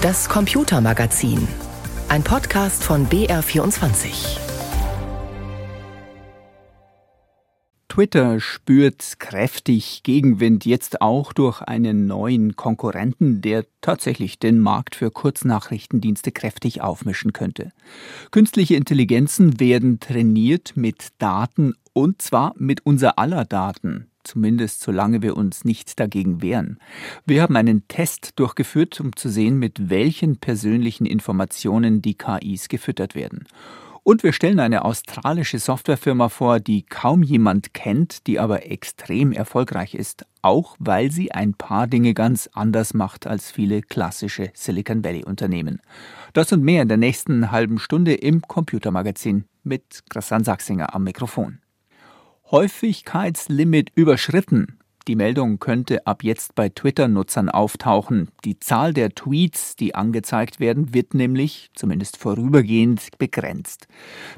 Das Computermagazin. Ein Podcast von BR24. Twitter spürt kräftig Gegenwind jetzt auch durch einen neuen Konkurrenten, der tatsächlich den Markt für Kurznachrichtendienste kräftig aufmischen könnte. Künstliche Intelligenzen werden trainiert mit Daten und zwar mit unser aller Daten zumindest solange wir uns nicht dagegen wehren. Wir haben einen Test durchgeführt, um zu sehen, mit welchen persönlichen Informationen die KIs gefüttert werden. Und wir stellen eine australische Softwarefirma vor, die kaum jemand kennt, die aber extrem erfolgreich ist, auch weil sie ein paar Dinge ganz anders macht als viele klassische Silicon Valley Unternehmen. Das und mehr in der nächsten halben Stunde im Computermagazin mit Christian Sachsinger am Mikrofon. Häufigkeitslimit überschritten. Die Meldung könnte ab jetzt bei Twitter-Nutzern auftauchen. Die Zahl der Tweets, die angezeigt werden, wird nämlich, zumindest vorübergehend, begrenzt.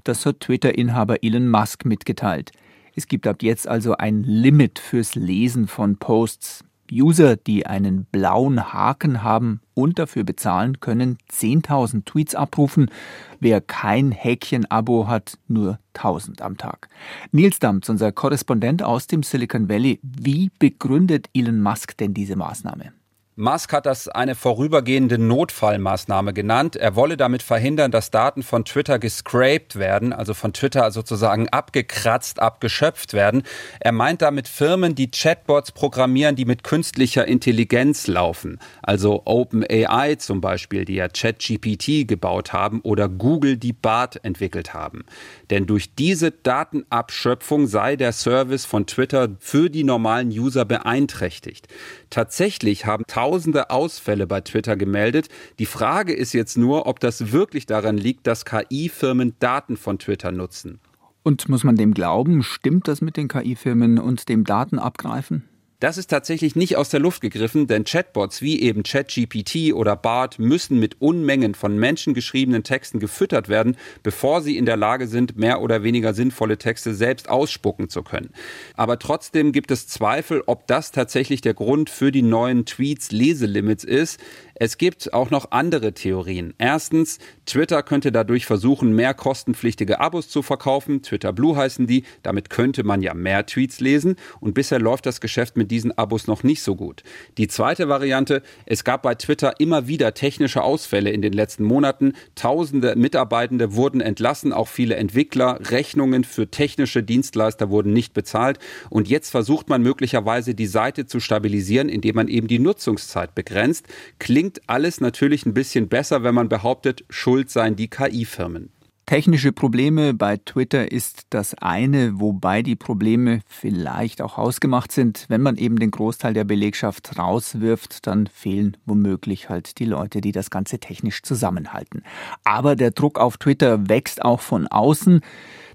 Das hat Twitter-Inhaber Elon Musk mitgeteilt. Es gibt ab jetzt also ein Limit fürs Lesen von Posts. User, die einen blauen Haken haben und dafür bezahlen, können 10.000 Tweets abrufen. Wer kein Häkchen-Abo hat, nur 1000 am Tag. Nils Damz, unser Korrespondent aus dem Silicon Valley, wie begründet Elon Musk denn diese Maßnahme? Musk hat das eine vorübergehende Notfallmaßnahme genannt. Er wolle damit verhindern, dass Daten von Twitter gescraped werden, also von Twitter sozusagen abgekratzt, abgeschöpft werden. Er meint damit Firmen, die Chatbots programmieren, die mit künstlicher Intelligenz laufen. Also OpenAI zum Beispiel, die ja ChatGPT gebaut haben oder Google, die BART entwickelt haben. Denn durch diese Datenabschöpfung sei der Service von Twitter für die normalen User beeinträchtigt. Tatsächlich haben tausende Ausfälle bei Twitter gemeldet. Die Frage ist jetzt nur, ob das wirklich daran liegt, dass KI-Firmen Daten von Twitter nutzen. Und muss man dem glauben? Stimmt das mit den KI-Firmen und dem Datenabgreifen? Das ist tatsächlich nicht aus der Luft gegriffen, denn Chatbots wie eben ChatGPT oder BART müssen mit Unmengen von menschengeschriebenen Texten gefüttert werden, bevor sie in der Lage sind, mehr oder weniger sinnvolle Texte selbst ausspucken zu können. Aber trotzdem gibt es Zweifel, ob das tatsächlich der Grund für die neuen Tweets Leselimits ist. Es gibt auch noch andere Theorien. Erstens, Twitter könnte dadurch versuchen, mehr kostenpflichtige Abos zu verkaufen. Twitter Blue heißen die. Damit könnte man ja mehr Tweets lesen. Und bisher läuft das Geschäft mit diesen Abos noch nicht so gut. Die zweite Variante, es gab bei Twitter immer wieder technische Ausfälle in den letzten Monaten. Tausende Mitarbeitende wurden entlassen, auch viele Entwickler. Rechnungen für technische Dienstleister wurden nicht bezahlt. Und jetzt versucht man möglicherweise die Seite zu stabilisieren, indem man eben die Nutzungszeit begrenzt. Klingt klingt alles natürlich ein bisschen besser, wenn man behauptet, schuld seien die KI-Firmen. Technische Probleme bei Twitter ist das eine, wobei die Probleme vielleicht auch hausgemacht sind. Wenn man eben den Großteil der Belegschaft rauswirft, dann fehlen womöglich halt die Leute, die das Ganze technisch zusammenhalten. Aber der Druck auf Twitter wächst auch von außen.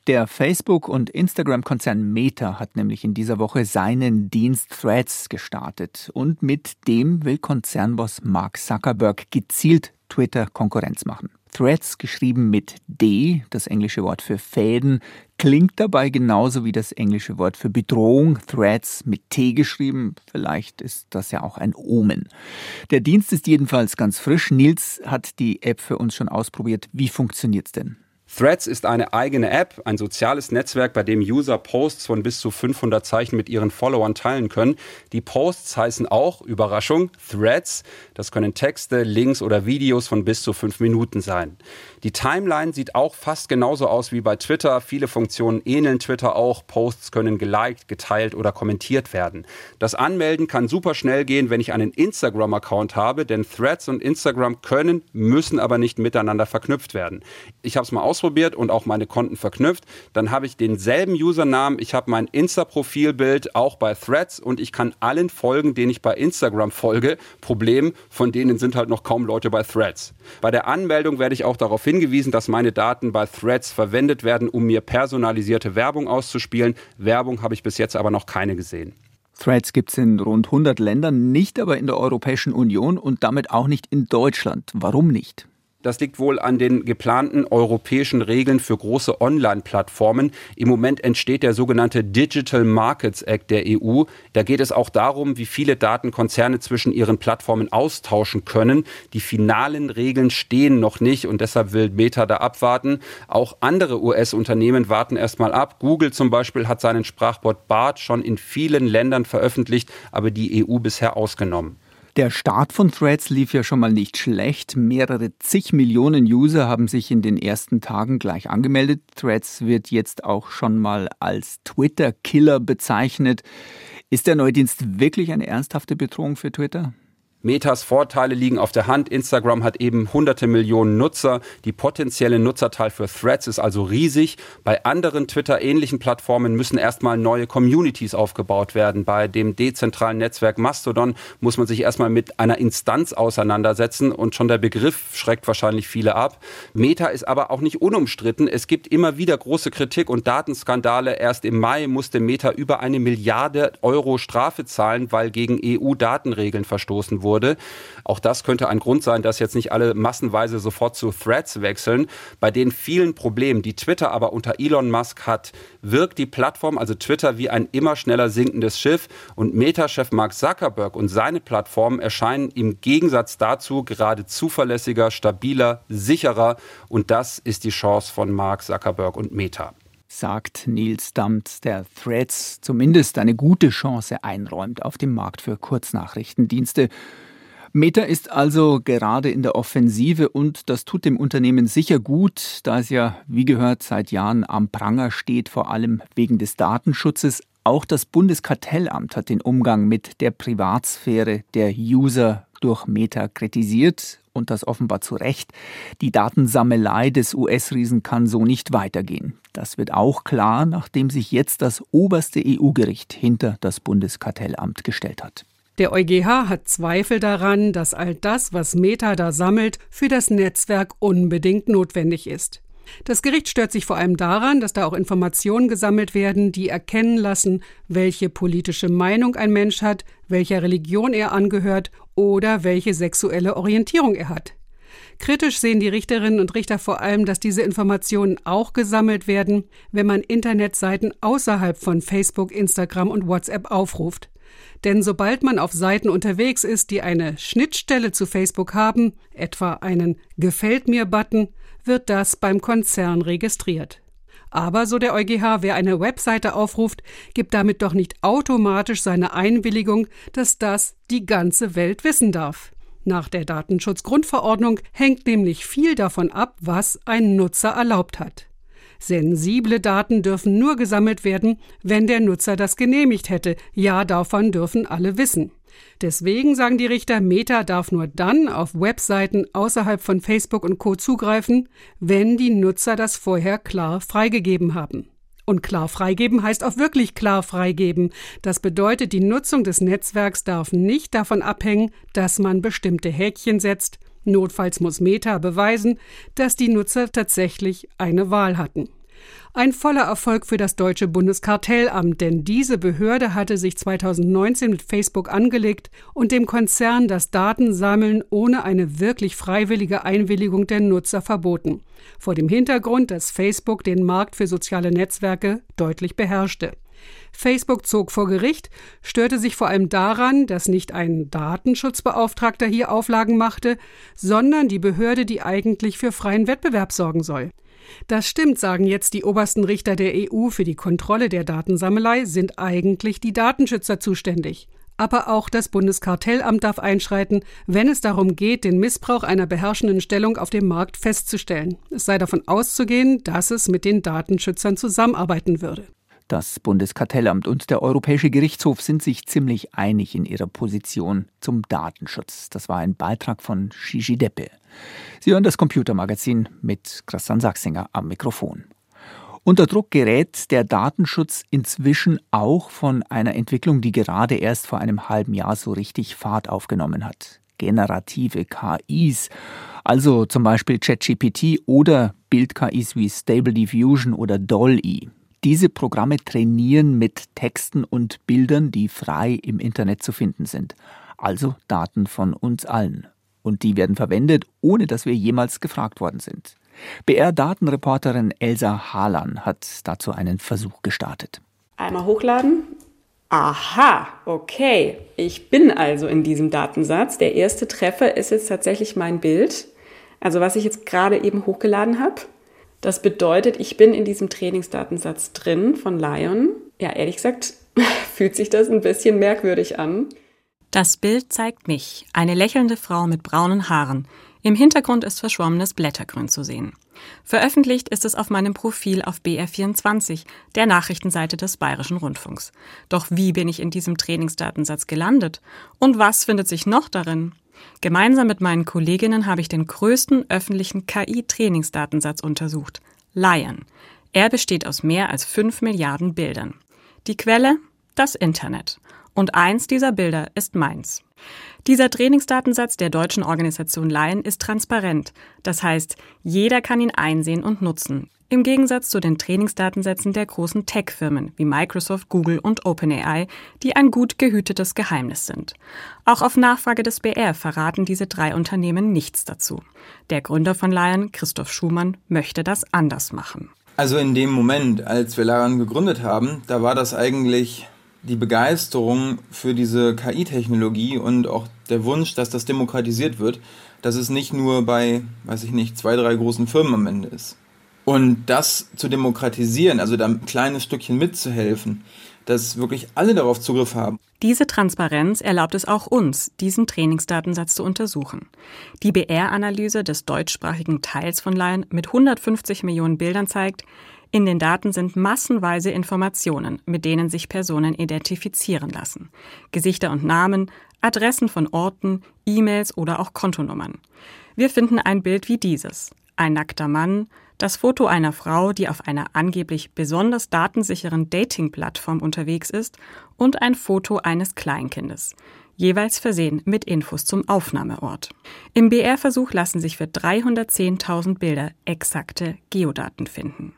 Der Facebook- und Instagram-Konzern Meta hat nämlich in dieser Woche seinen Dienst Threads gestartet und mit dem will Konzernboss Mark Zuckerberg gezielt Twitter Konkurrenz machen. Threads geschrieben mit D, das englische Wort für Fäden, klingt dabei genauso wie das englische Wort für Bedrohung, Threads mit T geschrieben. Vielleicht ist das ja auch ein Omen. Der Dienst ist jedenfalls ganz frisch. Nils hat die App für uns schon ausprobiert. Wie funktioniert's denn? Threads ist eine eigene App, ein soziales Netzwerk, bei dem User Posts von bis zu 500 Zeichen mit ihren Followern teilen können. Die Posts heißen auch, Überraschung, Threads. Das können Texte, Links oder Videos von bis zu fünf Minuten sein. Die Timeline sieht auch fast genauso aus wie bei Twitter. Viele Funktionen ähneln Twitter auch. Posts können geliked, geteilt oder kommentiert werden. Das Anmelden kann super schnell gehen, wenn ich einen Instagram-Account habe, denn Threads und Instagram können, müssen aber nicht miteinander verknüpft werden. Ich habe es mal ausprobiert ausprobiert und auch meine Konten verknüpft. Dann habe ich denselben Usernamen, ich habe mein Insta-Profilbild auch bei Threads und ich kann allen folgen, denen ich bei Instagram folge. Problem, von denen sind halt noch kaum Leute bei Threads. Bei der Anmeldung werde ich auch darauf hingewiesen, dass meine Daten bei Threads verwendet werden, um mir personalisierte Werbung auszuspielen. Werbung habe ich bis jetzt aber noch keine gesehen. Threads gibt es in rund 100 Ländern, nicht aber in der Europäischen Union und damit auch nicht in Deutschland. Warum nicht? Das liegt wohl an den geplanten europäischen Regeln für große Online-Plattformen. Im Moment entsteht der sogenannte Digital Markets Act der EU. Da geht es auch darum, wie viele Daten Konzerne zwischen ihren Plattformen austauschen können. Die finalen Regeln stehen noch nicht und deshalb will Meta da abwarten. Auch andere US-Unternehmen warten erstmal ab. Google zum Beispiel hat seinen Sprachbot BART schon in vielen Ländern veröffentlicht, aber die EU bisher ausgenommen. Der Start von Threads lief ja schon mal nicht schlecht. Mehrere zig Millionen User haben sich in den ersten Tagen gleich angemeldet. Threads wird jetzt auch schon mal als Twitter-Killer bezeichnet. Ist der Neudienst wirklich eine ernsthafte Bedrohung für Twitter? Metas Vorteile liegen auf der Hand. Instagram hat eben hunderte Millionen Nutzer. Die potenzielle Nutzerteil für Threads ist also riesig. Bei anderen Twitter-ähnlichen Plattformen müssen erstmal neue Communities aufgebaut werden. Bei dem dezentralen Netzwerk Mastodon muss man sich erstmal mit einer Instanz auseinandersetzen und schon der Begriff schreckt wahrscheinlich viele ab. Meta ist aber auch nicht unumstritten. Es gibt immer wieder große Kritik und Datenskandale. Erst im Mai musste Meta über eine Milliarde Euro Strafe zahlen, weil gegen EU-Datenregeln verstoßen wurde wurde. Auch das könnte ein Grund sein, dass jetzt nicht alle massenweise sofort zu Threads wechseln. Bei den vielen Problemen, die Twitter aber unter Elon Musk hat, wirkt die Plattform, also Twitter, wie ein immer schneller sinkendes Schiff. Und Meta-Chef Mark Zuckerberg und seine Plattform erscheinen im Gegensatz dazu gerade zuverlässiger, stabiler, sicherer. Und das ist die Chance von Mark Zuckerberg und Meta sagt Nils Dammt, der Threads zumindest eine gute Chance einräumt auf dem Markt für Kurznachrichtendienste. Meta ist also gerade in der Offensive und das tut dem Unternehmen sicher gut, da es ja, wie gehört, seit Jahren am Pranger steht, vor allem wegen des Datenschutzes. Auch das Bundeskartellamt hat den Umgang mit der Privatsphäre der User durch Meta kritisiert und das offenbar zu Recht. Die Datensammelei des US-Riesen kann so nicht weitergehen. Das wird auch klar, nachdem sich jetzt das oberste EU-Gericht hinter das Bundeskartellamt gestellt hat. Der EuGH hat Zweifel daran, dass all das, was Meta da sammelt, für das Netzwerk unbedingt notwendig ist. Das Gericht stört sich vor allem daran, dass da auch Informationen gesammelt werden, die erkennen lassen, welche politische Meinung ein Mensch hat, welcher Religion er angehört oder welche sexuelle Orientierung er hat. Kritisch sehen die Richterinnen und Richter vor allem, dass diese Informationen auch gesammelt werden, wenn man Internetseiten außerhalb von Facebook, Instagram und WhatsApp aufruft. Denn sobald man auf Seiten unterwegs ist, die eine Schnittstelle zu Facebook haben, etwa einen Gefällt mir-Button, wird das beim Konzern registriert. Aber, so der EuGH, wer eine Webseite aufruft, gibt damit doch nicht automatisch seine Einwilligung, dass das die ganze Welt wissen darf. Nach der Datenschutzgrundverordnung hängt nämlich viel davon ab, was ein Nutzer erlaubt hat. Sensible Daten dürfen nur gesammelt werden, wenn der Nutzer das genehmigt hätte. Ja, davon dürfen alle wissen. Deswegen sagen die Richter, Meta darf nur dann auf Webseiten außerhalb von Facebook und Co zugreifen, wenn die Nutzer das vorher klar freigegeben haben. Und klar freigeben heißt auch wirklich klar freigeben. Das bedeutet, die Nutzung des Netzwerks darf nicht davon abhängen, dass man bestimmte Häkchen setzt. Notfalls muss Meta beweisen, dass die Nutzer tatsächlich eine Wahl hatten. Ein voller Erfolg für das deutsche Bundeskartellamt, denn diese Behörde hatte sich 2019 mit Facebook angelegt und dem Konzern das Datensammeln ohne eine wirklich freiwillige Einwilligung der Nutzer verboten. Vor dem Hintergrund, dass Facebook den Markt für soziale Netzwerke deutlich beherrschte. Facebook zog vor Gericht, störte sich vor allem daran, dass nicht ein Datenschutzbeauftragter hier Auflagen machte, sondern die Behörde, die eigentlich für freien Wettbewerb sorgen soll. Das stimmt, sagen jetzt die obersten Richter der EU. Für die Kontrolle der Datensammelei sind eigentlich die Datenschützer zuständig. Aber auch das Bundeskartellamt darf einschreiten, wenn es darum geht, den Missbrauch einer beherrschenden Stellung auf dem Markt festzustellen. Es sei davon auszugehen, dass es mit den Datenschützern zusammenarbeiten würde. Das Bundeskartellamt und der Europäische Gerichtshof sind sich ziemlich einig in ihrer Position zum Datenschutz. Das war ein Beitrag von Gigi Deppe. Sie hören das Computermagazin mit Christian Sachsinger am Mikrofon. Unter Druck gerät der Datenschutz inzwischen auch von einer Entwicklung, die gerade erst vor einem halben Jahr so richtig Fahrt aufgenommen hat. Generative KIs, also zum Beispiel ChatGPT oder Bild-KIs wie Stable Diffusion oder DALL-E. Diese Programme trainieren mit Texten und Bildern, die frei im Internet zu finden sind, also Daten von uns allen. Und die werden verwendet, ohne dass wir jemals gefragt worden sind. BR-Datenreporterin Elsa Harlan hat dazu einen Versuch gestartet. Einmal hochladen. Aha, okay. Ich bin also in diesem Datensatz. Der erste Treffer ist jetzt tatsächlich mein Bild. Also was ich jetzt gerade eben hochgeladen habe. Das bedeutet, ich bin in diesem Trainingsdatensatz drin von Lion. Ja, ehrlich gesagt, fühlt sich das ein bisschen merkwürdig an. Das Bild zeigt mich, eine lächelnde Frau mit braunen Haaren. Im Hintergrund ist verschwommenes Blättergrün zu sehen. Veröffentlicht ist es auf meinem Profil auf BR24, der Nachrichtenseite des Bayerischen Rundfunks. Doch wie bin ich in diesem Trainingsdatensatz gelandet? Und was findet sich noch darin? Gemeinsam mit meinen Kolleginnen habe ich den größten öffentlichen KI-Trainingsdatensatz untersucht, Lion. Er besteht aus mehr als fünf Milliarden Bildern. Die Quelle? Das Internet. Und eins dieser Bilder ist meins. Dieser Trainingsdatensatz der deutschen Organisation Lion ist transparent. Das heißt, jeder kann ihn einsehen und nutzen. Im Gegensatz zu den Trainingsdatensätzen der großen Tech-Firmen wie Microsoft, Google und OpenAI, die ein gut gehütetes Geheimnis sind. Auch auf Nachfrage des BR verraten diese drei Unternehmen nichts dazu. Der Gründer von Lion, Christoph Schumann, möchte das anders machen. Also in dem Moment, als wir Lion gegründet haben, da war das eigentlich die Begeisterung für diese KI-Technologie und auch der Wunsch, dass das demokratisiert wird, dass es nicht nur bei, weiß ich nicht, zwei, drei großen Firmen am Ende ist. Und das zu demokratisieren, also da ein kleines Stückchen mitzuhelfen, dass wirklich alle darauf Zugriff haben. Diese Transparenz erlaubt es auch uns, diesen Trainingsdatensatz zu untersuchen. Die BR-Analyse des deutschsprachigen Teils von Lion mit 150 Millionen Bildern zeigt, in den Daten sind massenweise Informationen, mit denen sich Personen identifizieren lassen. Gesichter und Namen, Adressen von Orten, E-Mails oder auch Kontonummern. Wir finden ein Bild wie dieses. Ein nackter Mann, das Foto einer Frau, die auf einer angeblich besonders datensicheren Dating-Plattform unterwegs ist, und ein Foto eines Kleinkindes, jeweils versehen mit Infos zum Aufnahmeort. Im BR-Versuch lassen sich für 310.000 Bilder exakte Geodaten finden.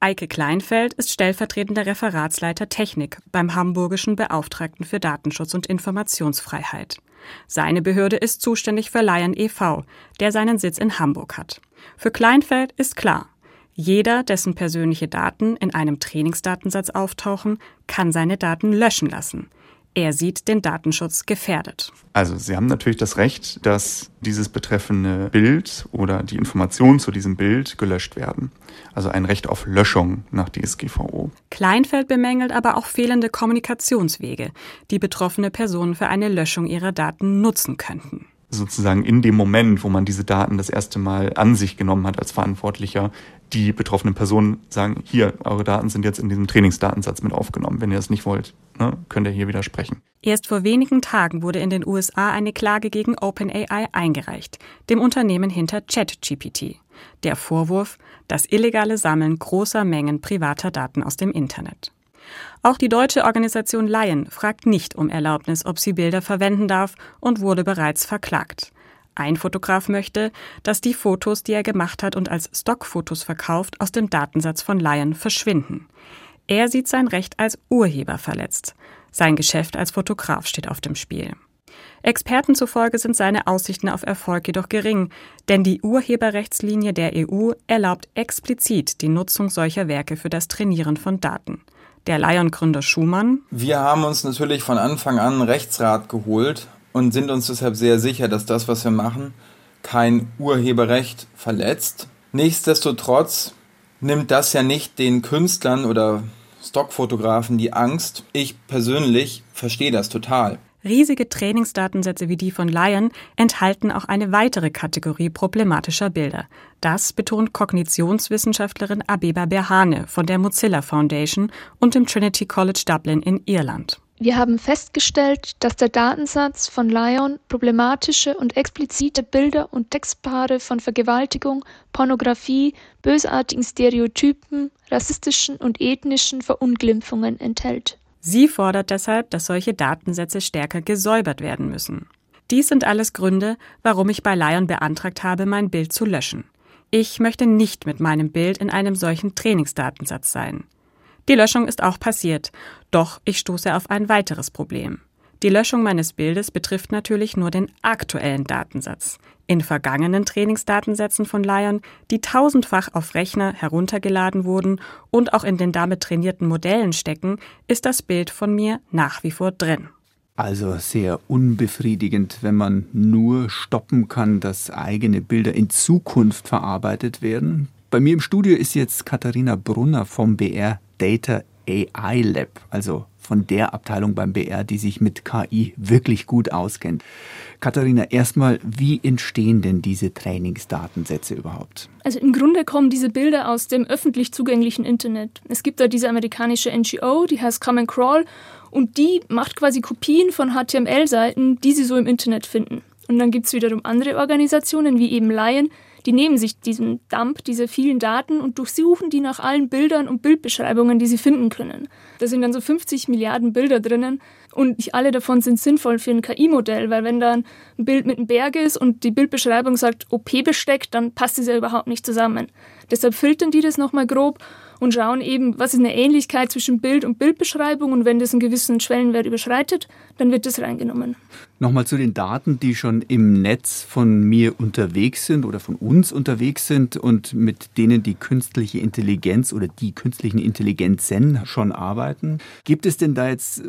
Eike Kleinfeld ist stellvertretender Referatsleiter Technik beim Hamburgischen Beauftragten für Datenschutz und Informationsfreiheit. Seine Behörde ist zuständig für Lion e.V., der seinen Sitz in Hamburg hat. Für Kleinfeld ist klar, jeder, dessen persönliche Daten in einem Trainingsdatensatz auftauchen, kann seine Daten löschen lassen. Er sieht den Datenschutz gefährdet. Also Sie haben natürlich das Recht, dass dieses betreffende Bild oder die Informationen zu diesem Bild gelöscht werden. Also ein Recht auf Löschung nach DSGVO. Kleinfeld bemängelt aber auch fehlende Kommunikationswege, die betroffene Personen für eine Löschung ihrer Daten nutzen könnten sozusagen in dem Moment, wo man diese Daten das erste Mal an sich genommen hat als Verantwortlicher, die betroffenen Personen sagen, hier, eure Daten sind jetzt in diesem Trainingsdatensatz mit aufgenommen. Wenn ihr das nicht wollt, ne, könnt ihr hier widersprechen. Erst vor wenigen Tagen wurde in den USA eine Klage gegen OpenAI eingereicht, dem Unternehmen hinter ChatGPT. Der Vorwurf, das illegale Sammeln großer Mengen privater Daten aus dem Internet. Auch die deutsche Organisation Lion fragt nicht um Erlaubnis, ob sie Bilder verwenden darf und wurde bereits verklagt. Ein Fotograf möchte, dass die Fotos, die er gemacht hat und als Stockfotos verkauft, aus dem Datensatz von Lion verschwinden. Er sieht sein Recht als Urheber verletzt. Sein Geschäft als Fotograf steht auf dem Spiel. Experten zufolge sind seine Aussichten auf Erfolg jedoch gering, denn die Urheberrechtslinie der EU erlaubt explizit die Nutzung solcher Werke für das Trainieren von Daten. Der Lion-Gründer Schumann. Wir haben uns natürlich von Anfang an Rechtsrat geholt und sind uns deshalb sehr sicher, dass das, was wir machen, kein Urheberrecht verletzt. Nichtsdestotrotz nimmt das ja nicht den Künstlern oder Stockfotografen die Angst. Ich persönlich verstehe das total. Riesige Trainingsdatensätze wie die von Lion enthalten auch eine weitere Kategorie problematischer Bilder. Das betont Kognitionswissenschaftlerin Abeba Berhane von der Mozilla Foundation und dem Trinity College Dublin in Irland. Wir haben festgestellt, dass der Datensatz von Lion problematische und explizite Bilder und Textpaare von Vergewaltigung, Pornografie, bösartigen Stereotypen, rassistischen und ethnischen Verunglimpfungen enthält. Sie fordert deshalb, dass solche Datensätze stärker gesäubert werden müssen. Dies sind alles Gründe, warum ich bei Lion beantragt habe, mein Bild zu löschen. Ich möchte nicht mit meinem Bild in einem solchen Trainingsdatensatz sein. Die Löschung ist auch passiert, doch ich stoße auf ein weiteres Problem. Die Löschung meines Bildes betrifft natürlich nur den aktuellen Datensatz. In vergangenen Trainingsdatensätzen von Lion, die tausendfach auf Rechner heruntergeladen wurden und auch in den damit trainierten Modellen stecken, ist das Bild von mir nach wie vor drin. Also sehr unbefriedigend, wenn man nur stoppen kann, dass eigene Bilder in Zukunft verarbeitet werden. Bei mir im Studio ist jetzt Katharina Brunner vom BR Data AI Lab, also von der Abteilung beim BR, die sich mit KI wirklich gut auskennt. Katharina, erstmal, wie entstehen denn diese Trainingsdatensätze überhaupt? Also im Grunde kommen diese Bilder aus dem öffentlich zugänglichen Internet. Es gibt da diese amerikanische NGO, die heißt Come and Crawl und die macht quasi Kopien von HTML-Seiten, die sie so im Internet finden. Und dann gibt es wiederum andere Organisationen wie eben Lion, die nehmen sich diesen Dump, diese vielen Daten und durchsuchen die nach allen Bildern und Bildbeschreibungen, die sie finden können. Da sind dann so 50 Milliarden Bilder drinnen und nicht alle davon sind sinnvoll für ein KI-Modell, weil wenn da ein Bild mit einem Berg ist und die Bildbeschreibung sagt OP-Besteck, dann passt es ja überhaupt nicht zusammen. Deshalb filtern die das nochmal grob und schauen eben, was ist eine Ähnlichkeit zwischen Bild und Bildbeschreibung und wenn das einen gewissen Schwellenwert überschreitet, dann wird das reingenommen. Nochmal zu den Daten, die schon im Netz von mir unterwegs sind oder von uns unterwegs sind und mit denen die künstliche Intelligenz oder die künstlichen Intelligenzen schon arbeiten. Gibt es denn da jetzt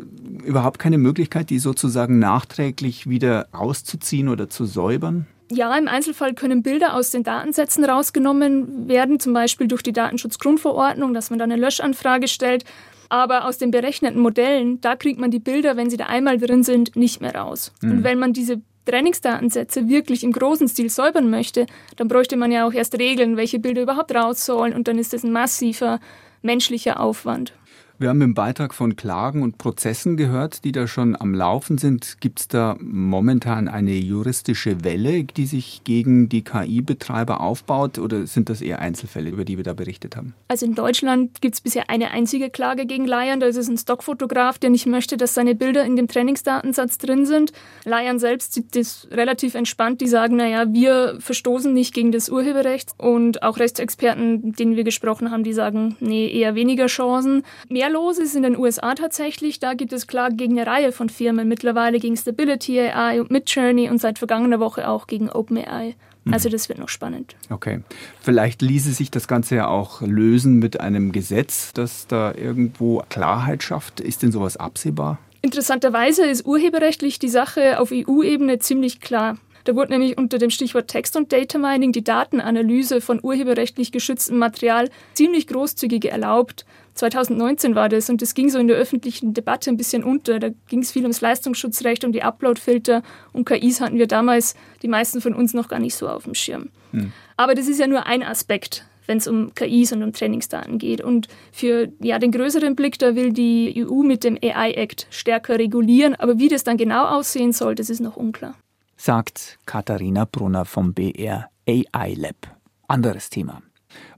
überhaupt keine Möglichkeit, die sozusagen nachträglich wieder auszuziehen oder zu säubern? Ja, im Einzelfall können Bilder aus den Datensätzen rausgenommen werden, zum Beispiel durch die Datenschutzgrundverordnung, dass man da eine Löschanfrage stellt. Aber aus den berechneten Modellen, da kriegt man die Bilder, wenn sie da einmal drin sind, nicht mehr raus. Mhm. Und wenn man diese Trainingsdatensätze wirklich im großen Stil säubern möchte, dann bräuchte man ja auch erst Regeln, welche Bilder überhaupt raus sollen. Und dann ist das ein massiver menschlicher Aufwand. Wir haben im Beitrag von Klagen und Prozessen gehört, die da schon am Laufen sind. Gibt es da momentan eine juristische Welle, die sich gegen die KI-Betreiber aufbaut oder sind das eher Einzelfälle, über die wir da berichtet haben? Also in Deutschland gibt es bisher eine einzige Klage gegen Lion. Da ist es ein Stockfotograf, der nicht möchte, dass seine Bilder in dem Trainingsdatensatz drin sind. Lion selbst sieht das relativ entspannt. Die sagen, naja, wir verstoßen nicht gegen das Urheberrecht. Und auch Rechtsexperten, denen wir gesprochen haben, die sagen, nee, eher weniger Chancen. Mehr mehr los ist in den USA tatsächlich. Da gibt es Klagen gegen eine Reihe von Firmen, mittlerweile gegen Stability AI und Midjourney und seit vergangener Woche auch gegen OpenAI. Mhm. Also das wird noch spannend. Okay. Vielleicht ließe sich das Ganze ja auch lösen mit einem Gesetz, das da irgendwo Klarheit schafft. Ist denn sowas absehbar? Interessanterweise ist urheberrechtlich die Sache auf EU-Ebene ziemlich klar. Da wurde nämlich unter dem Stichwort Text- und Data Mining die Datenanalyse von urheberrechtlich geschütztem Material ziemlich großzügig erlaubt. 2019 war das und das ging so in der öffentlichen Debatte ein bisschen unter. Da ging es viel ums Leistungsschutzrecht, um die Uploadfilter und KIs hatten wir damals die meisten von uns noch gar nicht so auf dem Schirm. Hm. Aber das ist ja nur ein Aspekt wenn es um KIs und um Trainingsdaten geht. Und für ja, den größeren Blick, da will die EU mit dem AI Act stärker regulieren. Aber wie das dann genau aussehen soll, das ist noch unklar. Sagt Katharina Brunner vom BR AI Lab. Anderes Thema.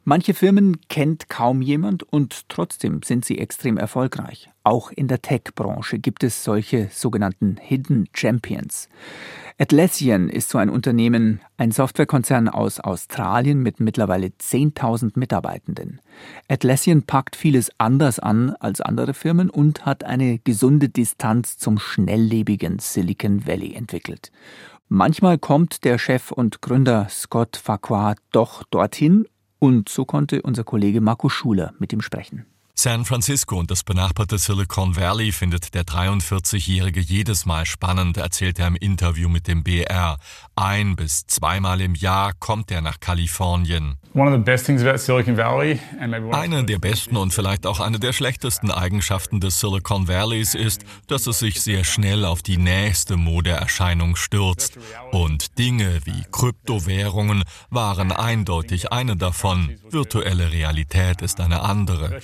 Manche Firmen kennt kaum jemand und trotzdem sind sie extrem erfolgreich. Auch in der Tech-Branche gibt es solche sogenannten Hidden Champions. Atlassian ist so ein Unternehmen, ein Softwarekonzern aus Australien mit mittlerweile 10.000 Mitarbeitenden. Atlassian packt vieles anders an als andere Firmen und hat eine gesunde Distanz zum schnelllebigen Silicon Valley entwickelt. Manchmal kommt der Chef und Gründer Scott Farquhar doch dorthin und so konnte unser Kollege Marco Schuler mit ihm sprechen. San Francisco und das benachbarte Silicon Valley findet der 43-Jährige jedes Mal spannend, erzählt er im Interview mit dem BR. Ein bis zweimal im Jahr kommt er nach Kalifornien. Eine der besten und vielleicht auch eine der schlechtesten Eigenschaften des Silicon Valleys ist, dass es sich sehr schnell auf die nächste Modeerscheinung stürzt. Und Dinge wie Kryptowährungen waren eindeutig eine davon. Virtuelle Realität ist eine andere.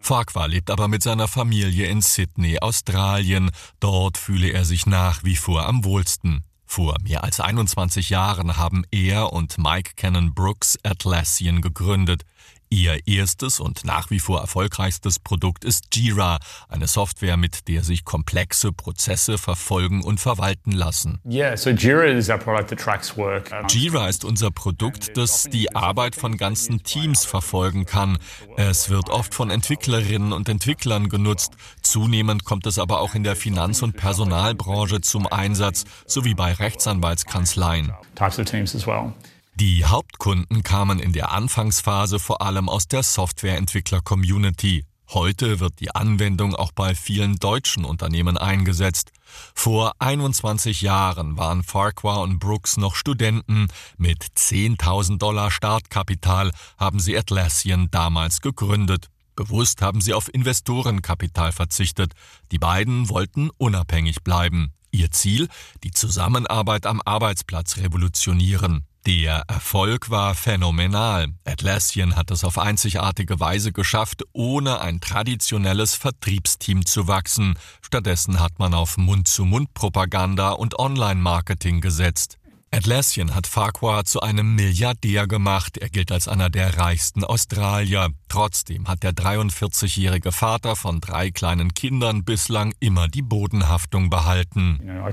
Farquhar lebt aber mit seiner Familie in Sydney, Australien. Dort fühle er sich nach wie vor am wohlsten. Vor mehr als 21 Jahren haben er und Mike Cannon Brooks Atlassian gegründet. Ihr erstes und nach wie vor erfolgreichstes Produkt ist Jira, eine Software, mit der sich komplexe Prozesse verfolgen und verwalten lassen. Jira ist unser Produkt, das die Arbeit von ganzen Teams verfolgen kann. Es wird oft von Entwicklerinnen und Entwicklern genutzt. Zunehmend kommt es aber auch in der Finanz- und Personalbranche zum Einsatz, sowie bei Rechtsanwaltskanzleien. Die Hauptkunden kamen in der Anfangsphase vor allem aus der Softwareentwickler-Community. Heute wird die Anwendung auch bei vielen deutschen Unternehmen eingesetzt. Vor 21 Jahren waren Farquhar und Brooks noch Studenten. Mit 10.000 Dollar Startkapital haben sie Atlassian damals gegründet. Bewusst haben sie auf Investorenkapital verzichtet. Die beiden wollten unabhängig bleiben. Ihr Ziel? Die Zusammenarbeit am Arbeitsplatz revolutionieren. Der Erfolg war phänomenal. Atlassian hat es auf einzigartige Weise geschafft, ohne ein traditionelles Vertriebsteam zu wachsen. Stattdessen hat man auf Mund-zu-Mund-Propaganda und Online-Marketing gesetzt. Atlassian hat Farquhar zu einem Milliardär gemacht. Er gilt als einer der reichsten Australier. Trotzdem hat der 43-jährige Vater von drei kleinen Kindern bislang immer die Bodenhaftung behalten. You know,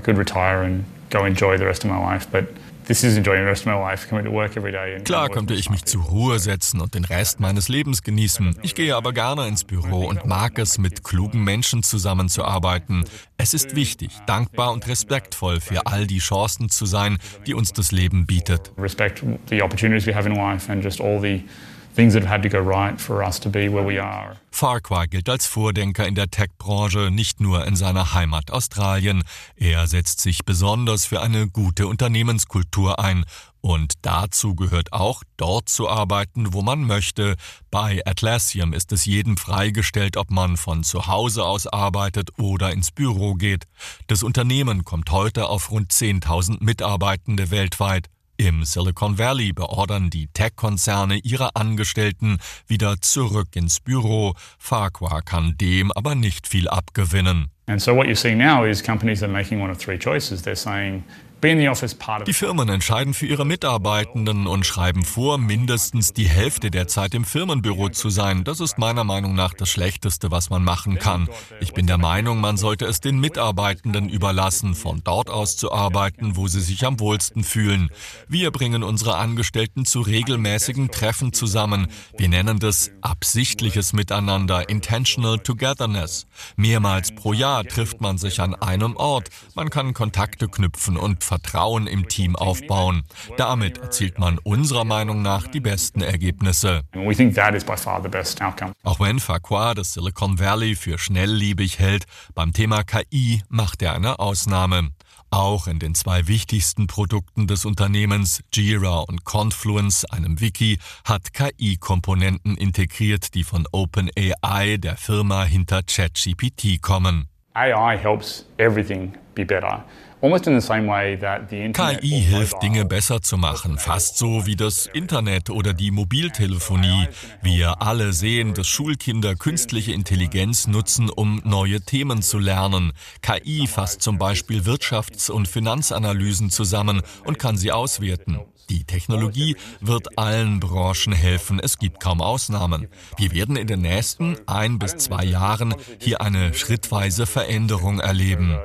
Klar könnte ich mich zur Ruhe setzen und den Rest meines Lebens genießen. Ich gehe aber gerne ins Büro und mag es, mit klugen Menschen zusammenzuarbeiten. Es ist wichtig, dankbar und respektvoll für all die Chancen zu sein, die uns das Leben bietet. Respect the opportunities we have in life and just all the Farquhar gilt als Vordenker in der Tech-Branche, nicht nur in seiner Heimat Australien. Er setzt sich besonders für eine gute Unternehmenskultur ein. Und dazu gehört auch, dort zu arbeiten, wo man möchte. Bei Atlassian ist es jedem freigestellt, ob man von zu Hause aus arbeitet oder ins Büro geht. Das Unternehmen kommt heute auf rund 10.000 Mitarbeitende weltweit. Im Silicon Valley beordern die Tech-Konzerne ihre Angestellten wieder zurück ins Büro. Farquhar kann dem aber nicht viel abgewinnen. And so what you're seeing now is companies are making one of three choices. They're saying die Firmen entscheiden für ihre Mitarbeitenden und schreiben vor, mindestens die Hälfte der Zeit im Firmenbüro zu sein. Das ist meiner Meinung nach das Schlechteste, was man machen kann. Ich bin der Meinung, man sollte es den Mitarbeitenden überlassen, von dort aus zu arbeiten, wo sie sich am wohlsten fühlen. Wir bringen unsere Angestellten zu regelmäßigen Treffen zusammen. Wir nennen das absichtliches Miteinander, Intentional Togetherness. Mehrmals pro Jahr trifft man sich an einem Ort. Man kann Kontakte knüpfen und Vertrauen im Team aufbauen. Damit erzielt man unserer Meinung nach die besten Ergebnisse. Auch wenn Farquhar das Silicon Valley für schnellliebig hält, beim Thema KI macht er eine Ausnahme. Auch in den zwei wichtigsten Produkten des Unternehmens, Jira und Confluence, einem Wiki, hat KI-Komponenten integriert, die von OpenAI, der Firma hinter ChatGPT kommen. AI helps everything be better. KI hilft, Dinge besser zu machen, fast so wie das Internet oder die Mobiltelefonie. Wir alle sehen, dass Schulkinder künstliche Intelligenz nutzen, um neue Themen zu lernen. KI fasst zum Beispiel Wirtschafts- und Finanzanalysen zusammen und kann sie auswerten. Die Technologie wird allen Branchen helfen. Es gibt kaum Ausnahmen. Wir werden in den nächsten ein bis zwei Jahren hier eine schrittweise Veränderung erleben.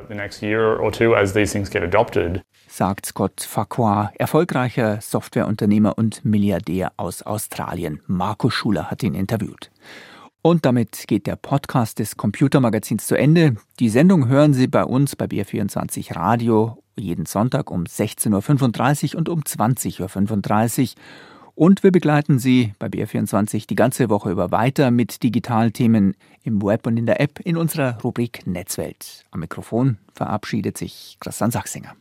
Sagt Scott Farquhar, erfolgreicher Softwareunternehmer und Milliardär aus Australien. Marco Schuler hat ihn interviewt. Und damit geht der Podcast des Computermagazins zu Ende. Die Sendung hören Sie bei uns bei BR24 Radio jeden Sonntag um 16.35 Uhr und um 20.35 Uhr. Und wir begleiten Sie bei BR24 die ganze Woche über weiter mit Digitalthemen im Web und in der App in unserer Rubrik Netzwelt. Am Mikrofon verabschiedet sich Christian Sachsinger.